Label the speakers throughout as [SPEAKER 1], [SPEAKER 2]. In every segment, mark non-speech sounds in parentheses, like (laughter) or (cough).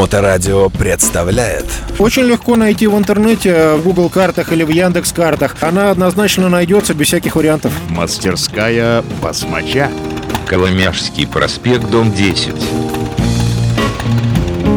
[SPEAKER 1] Моторадио представляет
[SPEAKER 2] Очень легко найти в интернете, в Google картах или в Яндекс картах. Она однозначно найдется без всяких вариантов.
[SPEAKER 3] Мастерская басмача.
[SPEAKER 4] Коломяжский проспект, дом 10.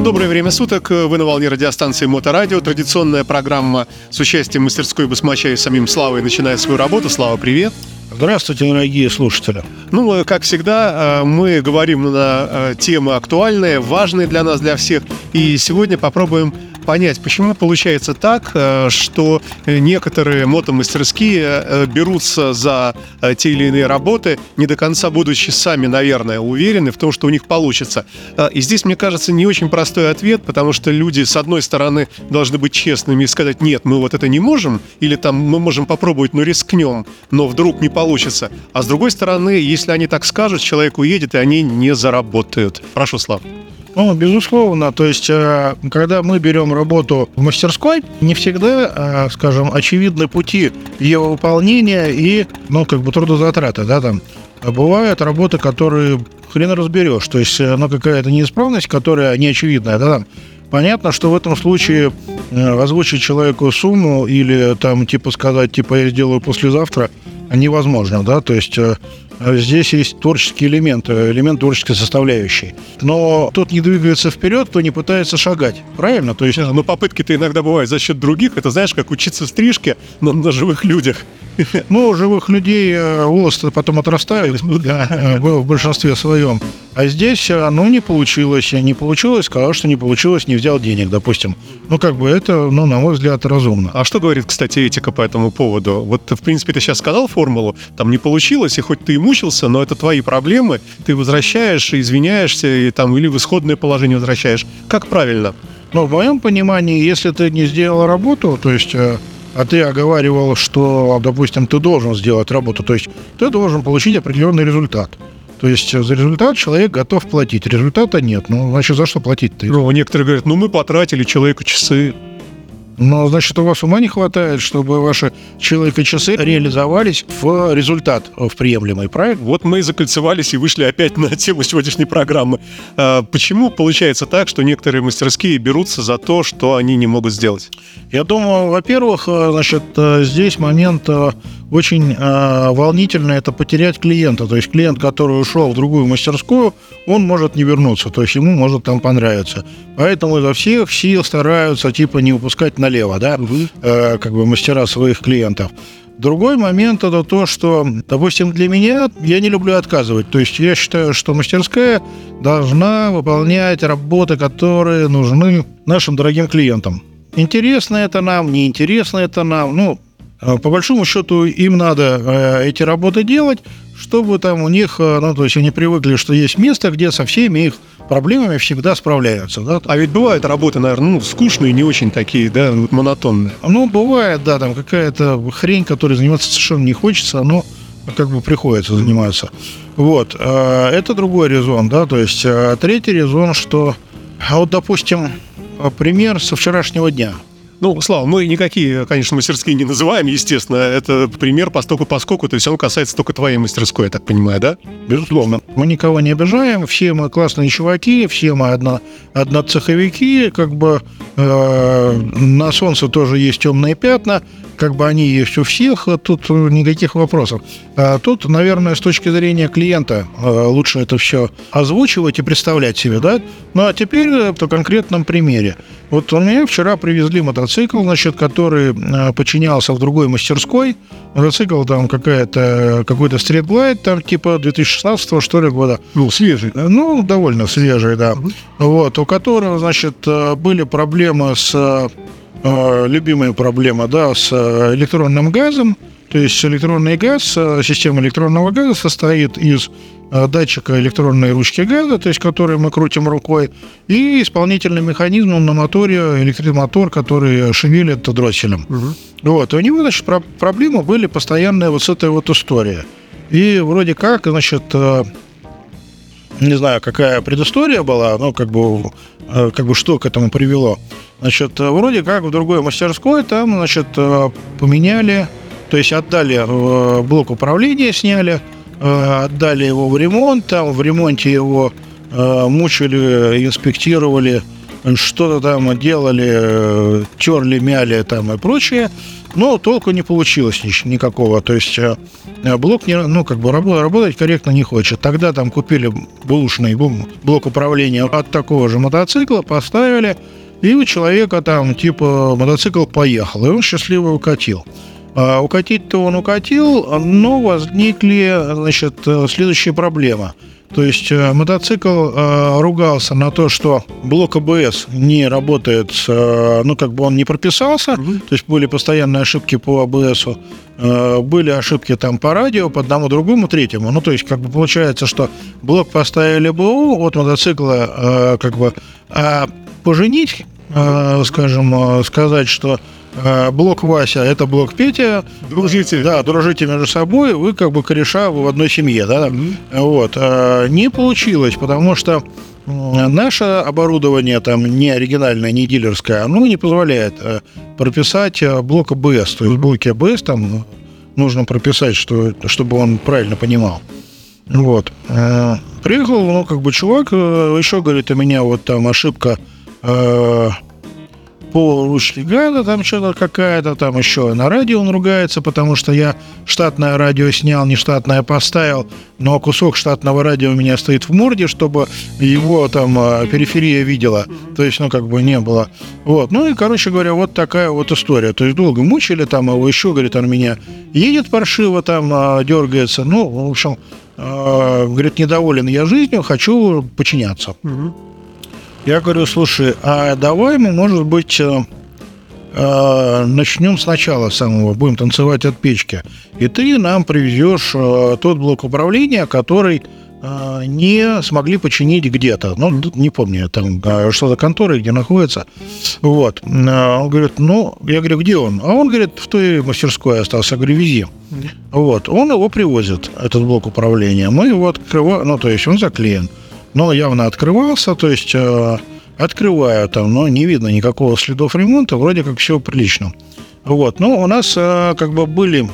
[SPEAKER 5] Доброе время суток. Вы на волне радиостанции Моторадио. Традиционная программа с участием мастерской басмача и самим Славой начинает свою работу. Слава, привет.
[SPEAKER 2] Здравствуйте, дорогие слушатели.
[SPEAKER 5] Ну, как всегда, э, мы говорим на э, темы актуальные, важные для нас, для всех. И сегодня попробуем понять, почему получается так, э, что некоторые мотомастерские э, берутся за э, те или иные работы, не до конца будучи сами, наверное, уверены в том, что у них получится. И здесь, мне кажется, не очень простой ответ, потому что люди, с одной стороны, должны быть честными и сказать, нет, мы вот это не можем, или там мы можем попробовать, но рискнем, но вдруг не получится. А с другой стороны, если они так скажут, человек уедет, и они не заработают. Прошу, Слав.
[SPEAKER 2] Ну, безусловно. То есть, э, когда мы берем работу в мастерской, не всегда, э, скажем, очевидны пути ее выполнения и, ну, как бы трудозатраты, да, там. Бывают работы, которые хрен разберешь. То есть, ну, какая-то неисправность, которая неочевидная, да, там. Понятно, что в этом случае э, озвучить человеку сумму или там типа сказать, типа я сделаю послезавтра, невозможно, да, то есть а здесь есть творческий элемент, э, элемент творческой составляющей. Но тот не двигается вперед, кто не пытается шагать. Правильно? То есть...
[SPEAKER 5] Но попытки-то иногда бывают за счет других. Это знаешь, как учиться стрижке на, на живых людях.
[SPEAKER 2] Ну, живых людей э, волосы потом отрастают, (laughs) да, э, в большинстве своем. А здесь, ну, не получилось. Не получилось, сказал, что не получилось, не взял денег, допустим. Ну, как бы это, ну, на мой взгляд, разумно.
[SPEAKER 5] А что говорит, кстати, этика по этому поводу? Вот, в принципе, ты сейчас сказал формулу, там не получилось, и хоть ты и мучился, но это твои проблемы, ты возвращаешь, извиняешься, и там, или в исходное положение возвращаешь. Как правильно?
[SPEAKER 2] Ну, в моем понимании, если ты не сделал работу, то есть э, а ты оговаривал, что, допустим, ты должен сделать работу, то есть ты должен получить определенный результат. То есть за результат человек готов платить. Результата нет. Ну, значит, за что платить-то?
[SPEAKER 5] Ну, некоторые говорят, ну, мы потратили человеку часы.
[SPEAKER 2] Но, значит, у вас ума не хватает, чтобы ваши человека-часы реализовались в результат в приемлемый, правильно?
[SPEAKER 5] Вот мы и закольцевались и вышли опять на тему сегодняшней программы. А почему получается так, что некоторые мастерские берутся за то, что они не могут сделать?
[SPEAKER 2] Я думаю, во-первых, э, значит, э, здесь момент э, очень волнительный – это потерять клиента. То есть клиент, который ушел в другую мастерскую, он может не вернуться, то есть ему может там понравиться. Поэтому изо всех сил стараются типа не упускать налево, да, угу. э, как бы мастера своих клиентов. Другой момент это то, что, допустим, для меня я не люблю отказывать. То есть я считаю, что мастерская должна выполнять работы, которые нужны нашим дорогим клиентам. Интересно это нам, неинтересно это нам. Ну, э, по большому счету им надо э, эти работы делать, чтобы там у них, э, ну, то есть они привыкли, что есть место, где со всеми их проблемами всегда справляются. Да?
[SPEAKER 5] А ведь бывают работы, наверное, ну, скучные, не очень такие, да, монотонные.
[SPEAKER 2] Ну, бывает, да, там какая-то хрень, которой заниматься совершенно не хочется, но как бы приходится заниматься. Вот. Это другой резон, да, то есть третий резон, что, а вот, допустим, пример со вчерашнего дня –
[SPEAKER 5] ну, Слава, мы никакие, конечно, мастерские не называем, естественно. Это пример постоку поскольку, то есть он касается только твоей мастерской, я так понимаю, да?
[SPEAKER 2] Безусловно. Мы никого не обижаем, все мы классные чуваки, все мы одно, одноцеховики, как бы э, на солнце тоже есть темные пятна, как бы они есть у всех, тут никаких вопросов. А тут, наверное, с точки зрения клиента э, лучше это все озвучивать и представлять себе, да? Ну, а теперь э, по конкретном примере. Вот у меня вчера привезли мотоцикл, значит, который э, подчинялся в другой мастерской. Мотоцикл там какая-то, какой-то Glide, там типа 2016 что ли года.
[SPEAKER 5] Ну, свежий.
[SPEAKER 2] Ну, довольно свежий, да. Вот, у которого, значит, были проблемы с Э, любимая проблема, да, с э, электронным газом. То есть электронный газ, э, система электронного газа состоит из датчика электронной ручки газа, то есть который мы крутим рукой, и исполнительный механизм на моторе, электромотор, который шевелит дросселем. Угу. Вот. И у него, значит, про- проблемы были постоянные вот с этой вот историей. И вроде как, значит, не знаю, какая предыстория была, но как бы, как бы что к этому привело. Значит, э, вроде как в другой мастерской там, значит, э, поменяли, то есть отдали э, блок управления, сняли, отдали его в ремонт, там в ремонте его мучили, инспектировали, что-то там делали, терли, мяли там и прочее, но толку не получилось ни- никакого. То есть блок не, ну, как бы рабо- работать корректно не хочет. Тогда там купили бушный блок управления от такого же мотоцикла, поставили, и у человека там типа мотоцикл поехал, и он счастливо укатил. А, Укатить-то он укатил, но возникли, значит, следующие проблемы. То есть э, мотоцикл э, ругался на то, что блок АБС не работает, э, ну как бы он не прописался, то есть были постоянные ошибки по АБСу, э, были ошибки там по радио, по одному, другому, третьему. Ну то есть как бы получается, что блок поставили БУ от мотоцикла э, как бы а поженить, скажем, э, сказать, что э, блок Вася это блок Петя,
[SPEAKER 5] Дружите.
[SPEAKER 2] да, дружите между собой, вы как бы кореша вы в одной семье, да, вот, э, не получилось, потому что наше оборудование там не оригинальное, не дилерское, оно не позволяет э, прописать э, блок АБС, то есть блоки АБС там нужно прописать, что, чтобы он правильно понимал. Вот. Э, Приехал, ну, как бы чувак, э, еще говорит, у меня вот там ошибка э, по ручке гада, там что-то какая-то, там еще на радио он ругается, потому что я штатное радио снял, не штатное поставил, но кусок штатного радио у меня стоит в морде, чтобы его там э, периферия видела, то есть, ну, как бы не было. Вот, ну и, короче говоря, вот такая вот история. То есть долго мучили там его, еще, говорит, он меня едет паршиво, там э, дергается, ну, в общем, э, говорит, недоволен я жизнью, хочу подчиняться. Я говорю, слушай, а давай мы, может быть, э, э, начнем сначала самого, будем танцевать от печки. И ты нам привезешь э, тот блок управления, который э, не смогли починить где-то. Ну, не помню, там э, что за конторы, где находится. Вот. Э, Он говорит, ну, я говорю, где он? А он говорит, в той мастерской остался. Я говорю, вези. Вот. Он его привозит, этот блок управления. Мы его открываем, ну, то есть он заклеен. Но явно открывался, то есть э, открываю там, но не видно никакого следов ремонта, вроде как все прилично. Вот. Но у нас э, как бы были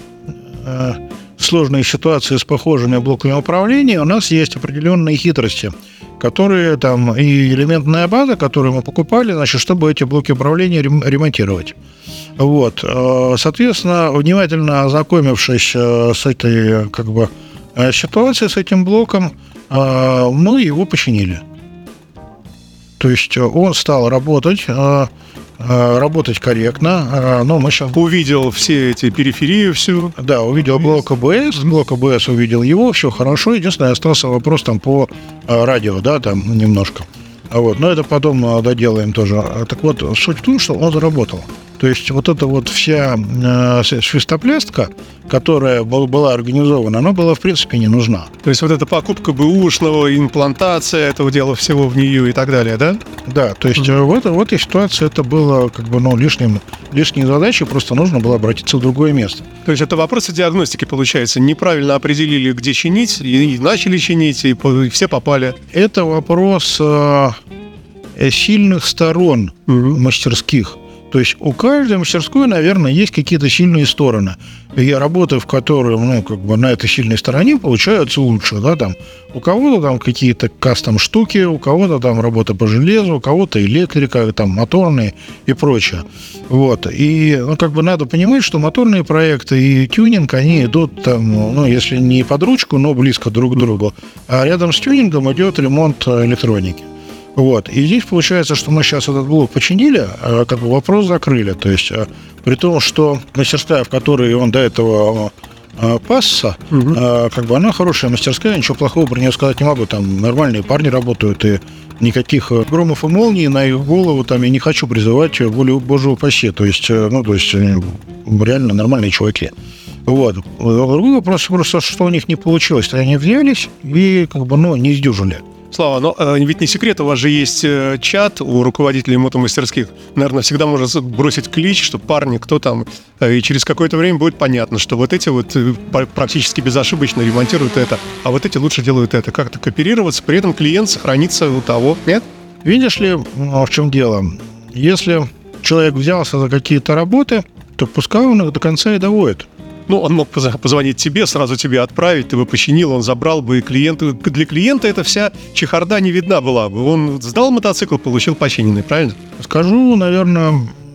[SPEAKER 2] э, сложные ситуации с похожими блоками управления, у нас есть определенные хитрости, которые там и элементная база, которую мы покупали, значит, чтобы эти блоки управления рем- ремонтировать. Вот. Э, Соответственно, внимательно ознакомившись э, с этой как бы э, ситуацией, с этим блоком, мы его починили. То есть э, он стал работать, э, э, работать корректно, но мы сейчас
[SPEAKER 5] Увидел все эти периферии, всю.
[SPEAKER 2] да, увидел блок АБС, блок АБС увидел его, все хорошо. Единственное, остался вопрос там по радио, да, там немножко. А Вот, но это потом доделаем тоже. А Так вот, суть в том, что он заработал. То есть вот эта вот вся э, свистоплястка, которая был- была организована, она была в принципе не нужна.
[SPEAKER 5] То есть вот эта покупка бэушного, имплантация этого дела всего в нее и так далее, да?
[SPEAKER 2] Да, то есть э, в, это, в этой ситуации это было как бы ну, лишним, лишней задачей, просто нужно было обратиться в другое место.
[SPEAKER 5] То есть это вопросы диагностики, получается. Неправильно определили, где чинить, и, начали чинить, и, все попали.
[SPEAKER 2] Это вопрос э, э, сильных сторон мастерских. То есть у каждой мастерской, наверное, есть какие-то сильные стороны. И работы, в которых, ну, как бы на этой сильной стороне получаются лучше, да, там. У кого-то там какие-то кастом штуки, у кого-то там работа по железу, у кого-то электрика, там моторные и прочее. Вот. И, ну, как бы надо понимать, что моторные проекты и тюнинг, они идут там, ну, если не под ручку, но близко друг к другу. А рядом с тюнингом идет ремонт э, электроники. Вот. И здесь получается, что мы сейчас этот блок починили, а как бы вопрос закрыли. То есть, а, при том, что мастерская, в которой он до этого а, пасся, а, как бы она хорошая мастерская, ничего плохого про нее сказать не могу. Там нормальные парни работают, и никаких громов и молний на их голову там я не хочу призывать волю Божию упаси. То есть, ну, то есть, реально нормальные чуваки. Вот. Другой вопрос просто, что у них не получилось. Они взялись и как бы, ну, не сдюжили.
[SPEAKER 5] Слава, но э, ведь не секрет, у вас же есть э, чат у руководителей мотомастерских. Наверное, всегда можно бросить клич, что парни, кто там, э, и через какое-то время будет понятно, что вот эти вот практически безошибочно ремонтируют это, а вот эти лучше делают это. Как-то кооперироваться, при этом клиент сохранится у того. Нет?
[SPEAKER 2] Видишь ли, ну, в чем дело? Если человек взялся за какие-то работы, то пускай он их до конца и доводит.
[SPEAKER 5] Ну, он мог поз- позвонить тебе, сразу тебе отправить, ты бы починил, он забрал бы и клиенту. Для клиента эта вся чехарда не видна была бы. Он сдал мотоцикл, получил починенный, правильно?
[SPEAKER 2] Скажу, наверное,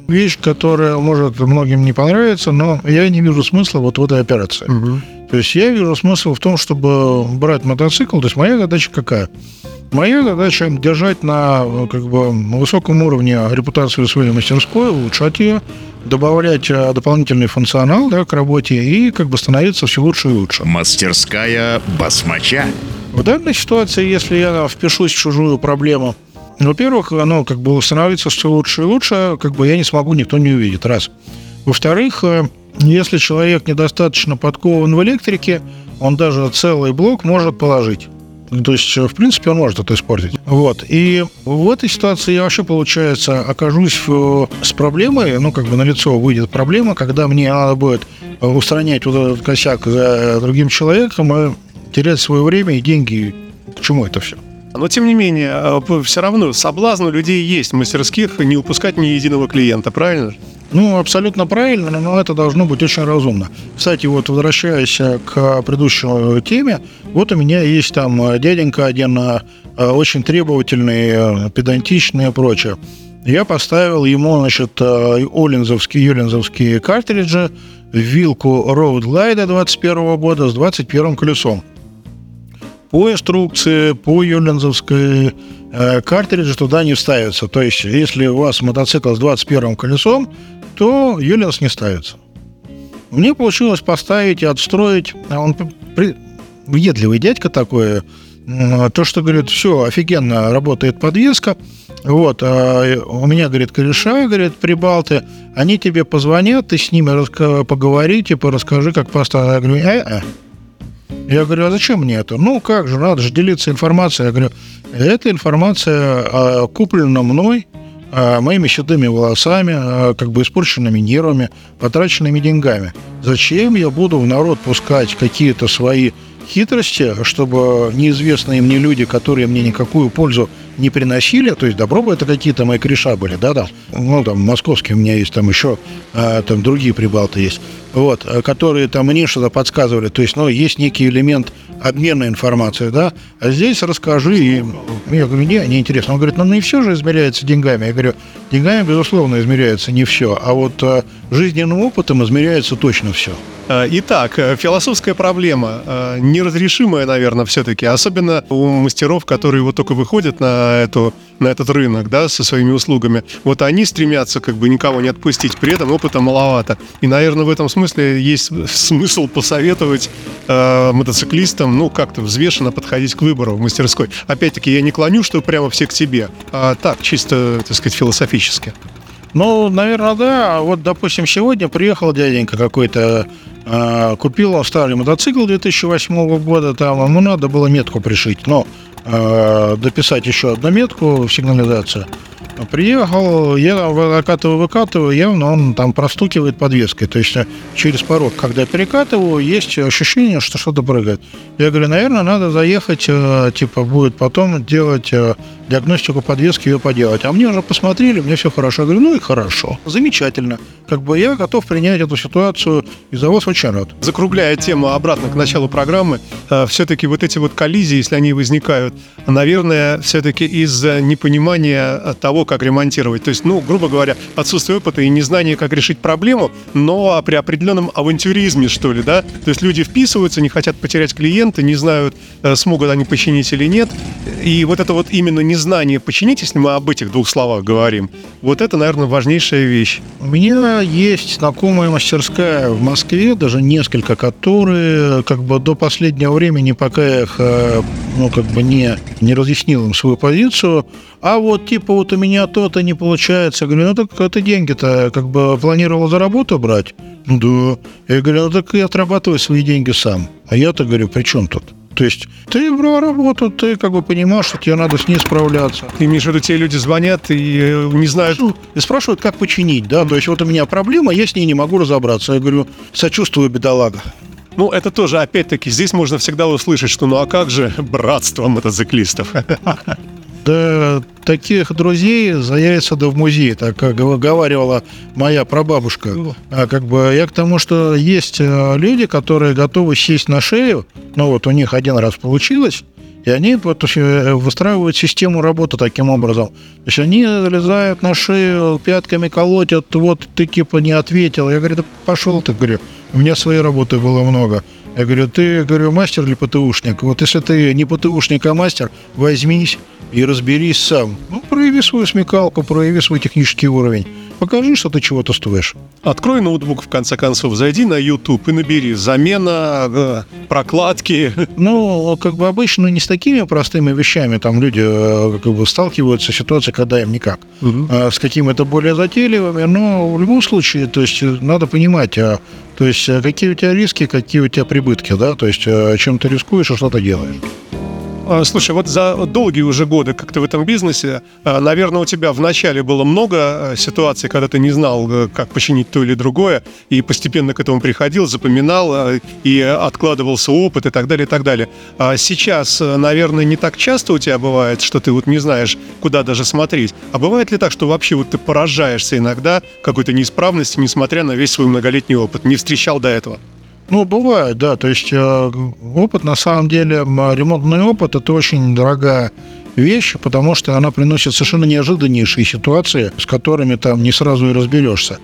[SPEAKER 2] вещь, которая может многим не понравиться, но я не вижу смысла вот в этой операции. То есть я вижу смысл в том, чтобы брать мотоцикл. То есть моя задача какая? Моя задача держать на э, как бы, высоком уровне репутацию своей мастерской, улучшать ее, добавлять э, дополнительный функционал да, к работе и как бы становиться все лучше и лучше.
[SPEAKER 3] Мастерская басмача.
[SPEAKER 2] В данной ситуации, если я впишусь в чужую проблему, во-первых, оно как бы становится все лучше и лучше, как бы я не смогу, никто не увидит, раз. Во-вторых, э, если человек недостаточно подкован в электрике, он даже целый блок может положить. То есть, э, в принципе, он может это испортить. Вот. И в этой ситуации я вообще, получается, окажусь э, с проблемой, ну, как бы на лицо выйдет проблема, когда мне надо будет э, устранять вот этот косяк за другим человеком и терять свое время и деньги. К чему это все?
[SPEAKER 5] Но, тем не менее, все равно соблазн у людей есть в мастерских не упускать ни единого клиента, правильно?
[SPEAKER 2] Ну, абсолютно правильно, но это должно быть очень разумно. Кстати, вот возвращаясь к предыдущей теме, вот у меня есть там дяденька один э, очень требовательный, э, педантичный и прочее. Я поставил ему, значит, э, олинзовские, юлинзовские картриджи, вилку Road Glide 21 года с 21 колесом. По инструкции, по юлинзовской э, картриджи туда не ставятся. То есть, если у вас мотоцикл с 21 колесом, то Юлинс не ставится. Мне получилось поставить и отстроить, а он при... въедливый дядька такой, то, что, говорит, все, офигенно работает подвеска, вот, а у меня, говорит, кореша, говорит, прибалты, они тебе позвонят, ты с ними поговори, типа, расскажи, как поставить. Я говорю, э-э. Я говорю, а зачем мне это? Ну, как же, надо же делиться информацией. Я говорю, эта информация а, куплена мной, моими седыми волосами, а, как бы испорченными нервами, потраченными деньгами. Зачем я буду в народ пускать какие-то свои хитрости, чтобы неизвестные мне люди, которые мне никакую пользу не приносили, то есть добро бы это какие-то мои кореша были, да-да, ну, там, московские у меня есть, там еще, а, там, другие прибалты есть, вот, а, которые там мне что-то подсказывали, то есть, ну, есть некий элемент обмена информацией, да, а здесь расскажи, и я говорю, не, не интересно, он говорит, ну, не все же измеряется деньгами, я говорю, деньгами, безусловно, измеряется не все, а вот а, жизненным опытом измеряется точно все.
[SPEAKER 5] Итак, э, философская проблема, э, неразрешимая, наверное, все-таки, особенно у мастеров, которые вот только выходят на, эту, на этот рынок, да, со своими услугами. Вот они стремятся как бы никого не отпустить, при этом опыта маловато. И, наверное, в этом смысле есть смысл посоветовать э, мотоциклистам, ну, как-то взвешенно подходить к выбору в мастерской. Опять-таки, я не клоню, что прямо все к тебе, а так, чисто, так сказать, философически.
[SPEAKER 2] Ну, наверное, да. Вот, допустим, сегодня приехал дяденька какой-то, э, купил старый мотоцикл 2008 года, там ему надо было метку пришить, но дописать еще одну метку в сигнализацию. Приехал, я выкатываю, выкатываю, явно он там простукивает подвеской. То есть через порог, когда перекатываю, есть ощущение, что что-то прыгает. Я говорю, наверное, надо заехать, э, типа, будет потом делать э, диагностику подвески, ее поделать. А мне уже посмотрели, мне все хорошо. Я говорю, ну и хорошо, замечательно. Как бы я готов принять эту ситуацию, и за вас очень рад.
[SPEAKER 5] Закругляя тему обратно к началу программы, э, все-таки вот эти вот коллизии, если они возникают, наверное, все-таки из-за непонимания того, как ремонтировать. То есть, ну, грубо говоря, отсутствие опыта и незнание, как решить проблему, но при определенном авантюризме, что ли, да? То есть люди вписываются, не хотят потерять клиента, не знают, э, смогут они починить или нет. И вот это вот именно незнание починить, если мы об этих двух словах говорим, вот это, наверное, важнейшая вещь.
[SPEAKER 2] У меня есть знакомая мастерская в Москве, даже несколько, которые как бы до последнего времени, пока я их, э, ну, как бы не, не разъяснил им свою позицию, а вот типа вот у меня то-то не получается. Я говорю, ну так это деньги-то как бы планировал за работу брать? Ну да. Я говорю, ну так я отрабатываю свои деньги сам. А я-то говорю, при чем тут? То есть ты брал работу, ты как бы понимаешь, что тебе надо с ней справляться.
[SPEAKER 5] Ты имеешь в виду, те люди звонят и э, не знают...
[SPEAKER 2] И спрашивают, как починить, да? То есть вот у меня проблема, я с ней не могу разобраться. Я говорю, сочувствую, бедолага.
[SPEAKER 5] Ну, это тоже, опять-таки, здесь можно всегда услышать, что ну а как же братство мотоциклистов? (laughs)
[SPEAKER 2] Да таких друзей заявится да в музей, так как говорила моя прабабушка. А как бы я к тому, что есть э, люди, которые готовы сесть на шею, ну вот у них один раз получилось, и они вот, э, выстраивают систему работы таким образом. То есть они залезают на шею, пятками колотят, вот ты типа не ответил. Я говорю, да пошел ты, говорю, у меня своей работы было много. Я говорю, ты, говорю, мастер или ПТУшник? Вот если ты не ПТУшник, а мастер, возьмись и разберись сам. Ну, прояви свою смекалку, прояви свой технический уровень. Покажи, что ты чего-то стоишь.
[SPEAKER 5] Открой ноутбук, в конце концов, зайди на YouTube и набери замена, э, прокладки.
[SPEAKER 2] Ну, как бы обычно не с такими простыми вещами там люди э, как бы сталкиваются с ситуацией, когда им никак.
[SPEAKER 5] Мгм.
[SPEAKER 2] А с какими-то более затейливыми, но в любом случае, то есть э, надо понимать, а, то есть какие у тебя риски, какие у тебя прибытки, да, то есть э, чем ты рискуешь и что ты делаешь.
[SPEAKER 5] А, Слушай, вот за долгие уже годы, как ты в этом бизнесе, а, наверное, у тебя в начале было много э, ситуаций, когда ты не знал, э, как починить то или другое, и постепенно к этому приходил, запоминал, и откладывался опыт и так далее, и так далее. А сейчас, э, наверное, не так часто у тебя бывает, что ты вот не знаешь, куда даже смотреть. А бывает ли так, что вообще вот ты поражаешься иногда какой-то неисправности, несмотря на весь свой многолетний опыт? Не встречал до этого?
[SPEAKER 2] Ну, бывает, да. То есть э, опыт, на самом деле, ремонтный опыт – это очень дорогая вещь, потому что она приносит совершенно неожиданнейшие ситуации, с которыми там не сразу и разберешься.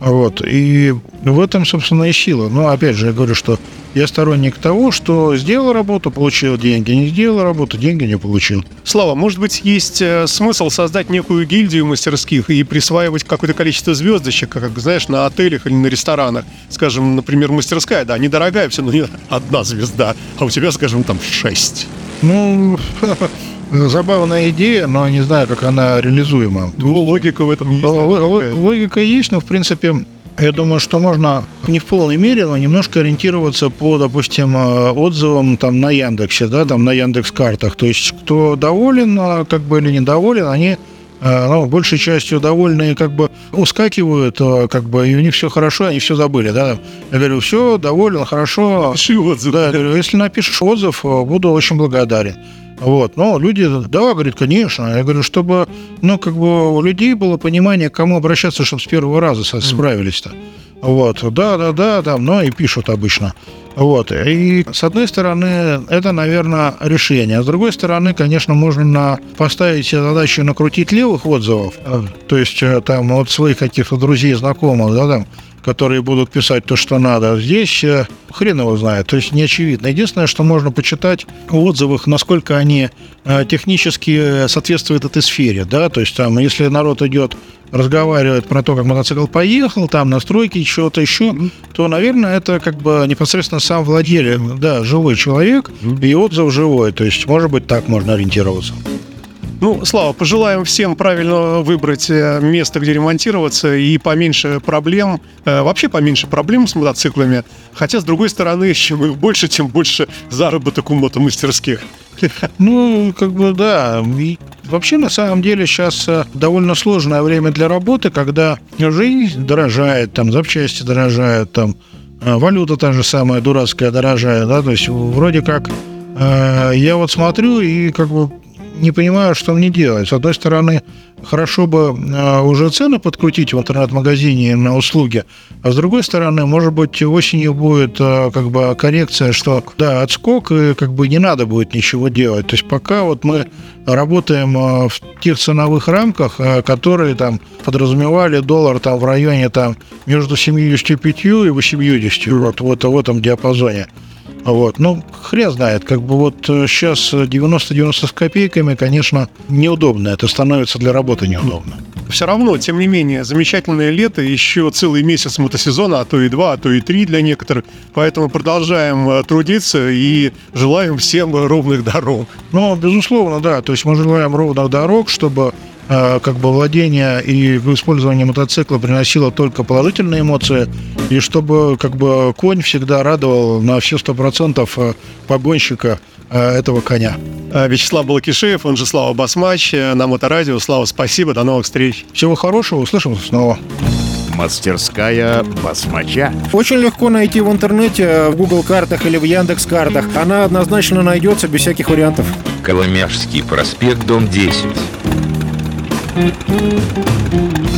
[SPEAKER 2] Вот. И в этом, собственно, и сила. Но, опять же, я говорю, что я сторонник того, что сделал работу, получил деньги, не сделал работу, деньги не получил.
[SPEAKER 5] Слава, может быть, есть э, смысл создать некую гильдию мастерских и присваивать какое-то количество звездочек, как, знаешь, на отелях или на ресторанах. Скажем, например, мастерская, да, недорогая все, но не одна звезда, а у тебя, скажем, там шесть.
[SPEAKER 2] Ну, (laughs) забавная идея, но не знаю, как она реализуема.
[SPEAKER 5] Ну, логика в этом есть.
[SPEAKER 2] Л- Логика есть, но, в принципе, я думаю, что можно не в полной мере, но немножко ориентироваться по, допустим, э, отзывам там на Яндексе, да, там на Яндекс картах. То есть, кто доволен, а, как бы или недоволен, они э, ну, большей частью довольные как бы ускакивают, э, как бы, и у них все хорошо, они все забыли, да. Я говорю, все, доволен, хорошо.
[SPEAKER 5] Пиши отзыв.
[SPEAKER 2] Да, я говорю, если напишешь отзыв, буду очень благодарен. Вот, но люди, да, говорит, конечно. Я говорю, чтобы, ну, как бы у людей было понимание, к кому обращаться, чтобы с первого раза справились-то. Вот, да, да, да, там, ну, и пишут обычно. Вот, и с одной стороны, это, наверное, решение. А с другой стороны, конечно, можно на, поставить себе задачу накрутить левых отзывов, э, то есть э, там от своих каких-то друзей, знакомых, да, там, которые будут писать то, что надо. Здесь э, хрен его знает, то есть не очевидно. Единственное, что можно почитать в отзывах, насколько они э, технически э, соответствуют этой сфере, да, то есть там, если народ идет разговаривает про то, как мотоцикл поехал, там настройки, чего-то еще, то, наверное, это как бы непосредственно сам владелец, да, живой человек, и отзыв живой, то есть, может быть, так можно ориентироваться.
[SPEAKER 5] Ну, Слава, пожелаем всем правильно выбрать э, место, где ремонтироваться, и поменьше проблем, э, вообще поменьше проблем с мотоциклами. Хотя, с другой стороны, (laughs) чем их больше, тем больше заработок у мотомастерских.
[SPEAKER 2] Ну, как бы да. И вообще, на самом деле, сейчас довольно сложное время для работы, когда жизнь дорожает, там запчасти дорожают, там э, валюта та же самая дурацкая дорожает, да, то есть вроде как э, я вот смотрю и как бы не понимаю, что мне делать. С одной стороны, хорошо бы э, уже цены подкрутить в интернет-магазине на услуги, а с другой стороны, может быть, осенью будет э, как бы коррекция, что да, отскок, и как бы не надо будет ничего делать. То есть пока вот мы работаем э, в тех ценовых рамках, которые там подразумевали доллар там в районе там между 75 и 80, вот, вот в этом диапазоне. Вот. Ну, хрен знает, как бы вот э, сейчас 90-90 с копейками, конечно, неудобно. Это становится для работы неудобно.
[SPEAKER 5] Все равно, тем не менее, замечательное лето, еще целый месяц мотосезона, а то и два, а то и три для некоторых. Поэтому продолжаем э, трудиться и желаем всем ровных дорог.
[SPEAKER 2] Ну, безусловно, да. То есть мы желаем ровных дорог, чтобы э, как бы владение и использование мотоцикла приносило только положительные эмоции, и чтобы как бы конь всегда радовал на все сто процентов э, погонщика э, этого коня.
[SPEAKER 5] Э, Вячеслав Балакишеев, он же Слава Басмач, э, на Моторадио. Слава, спасибо, до новых встреч.
[SPEAKER 2] Всего хорошего, услышимся снова.
[SPEAKER 3] Мастерская басмача.
[SPEAKER 6] Очень легко найти в интернете, в Google картах или в Яндекс картах. Она однозначно найдется без всяких вариантов.
[SPEAKER 4] Коломяжский проспект, дом 10. Música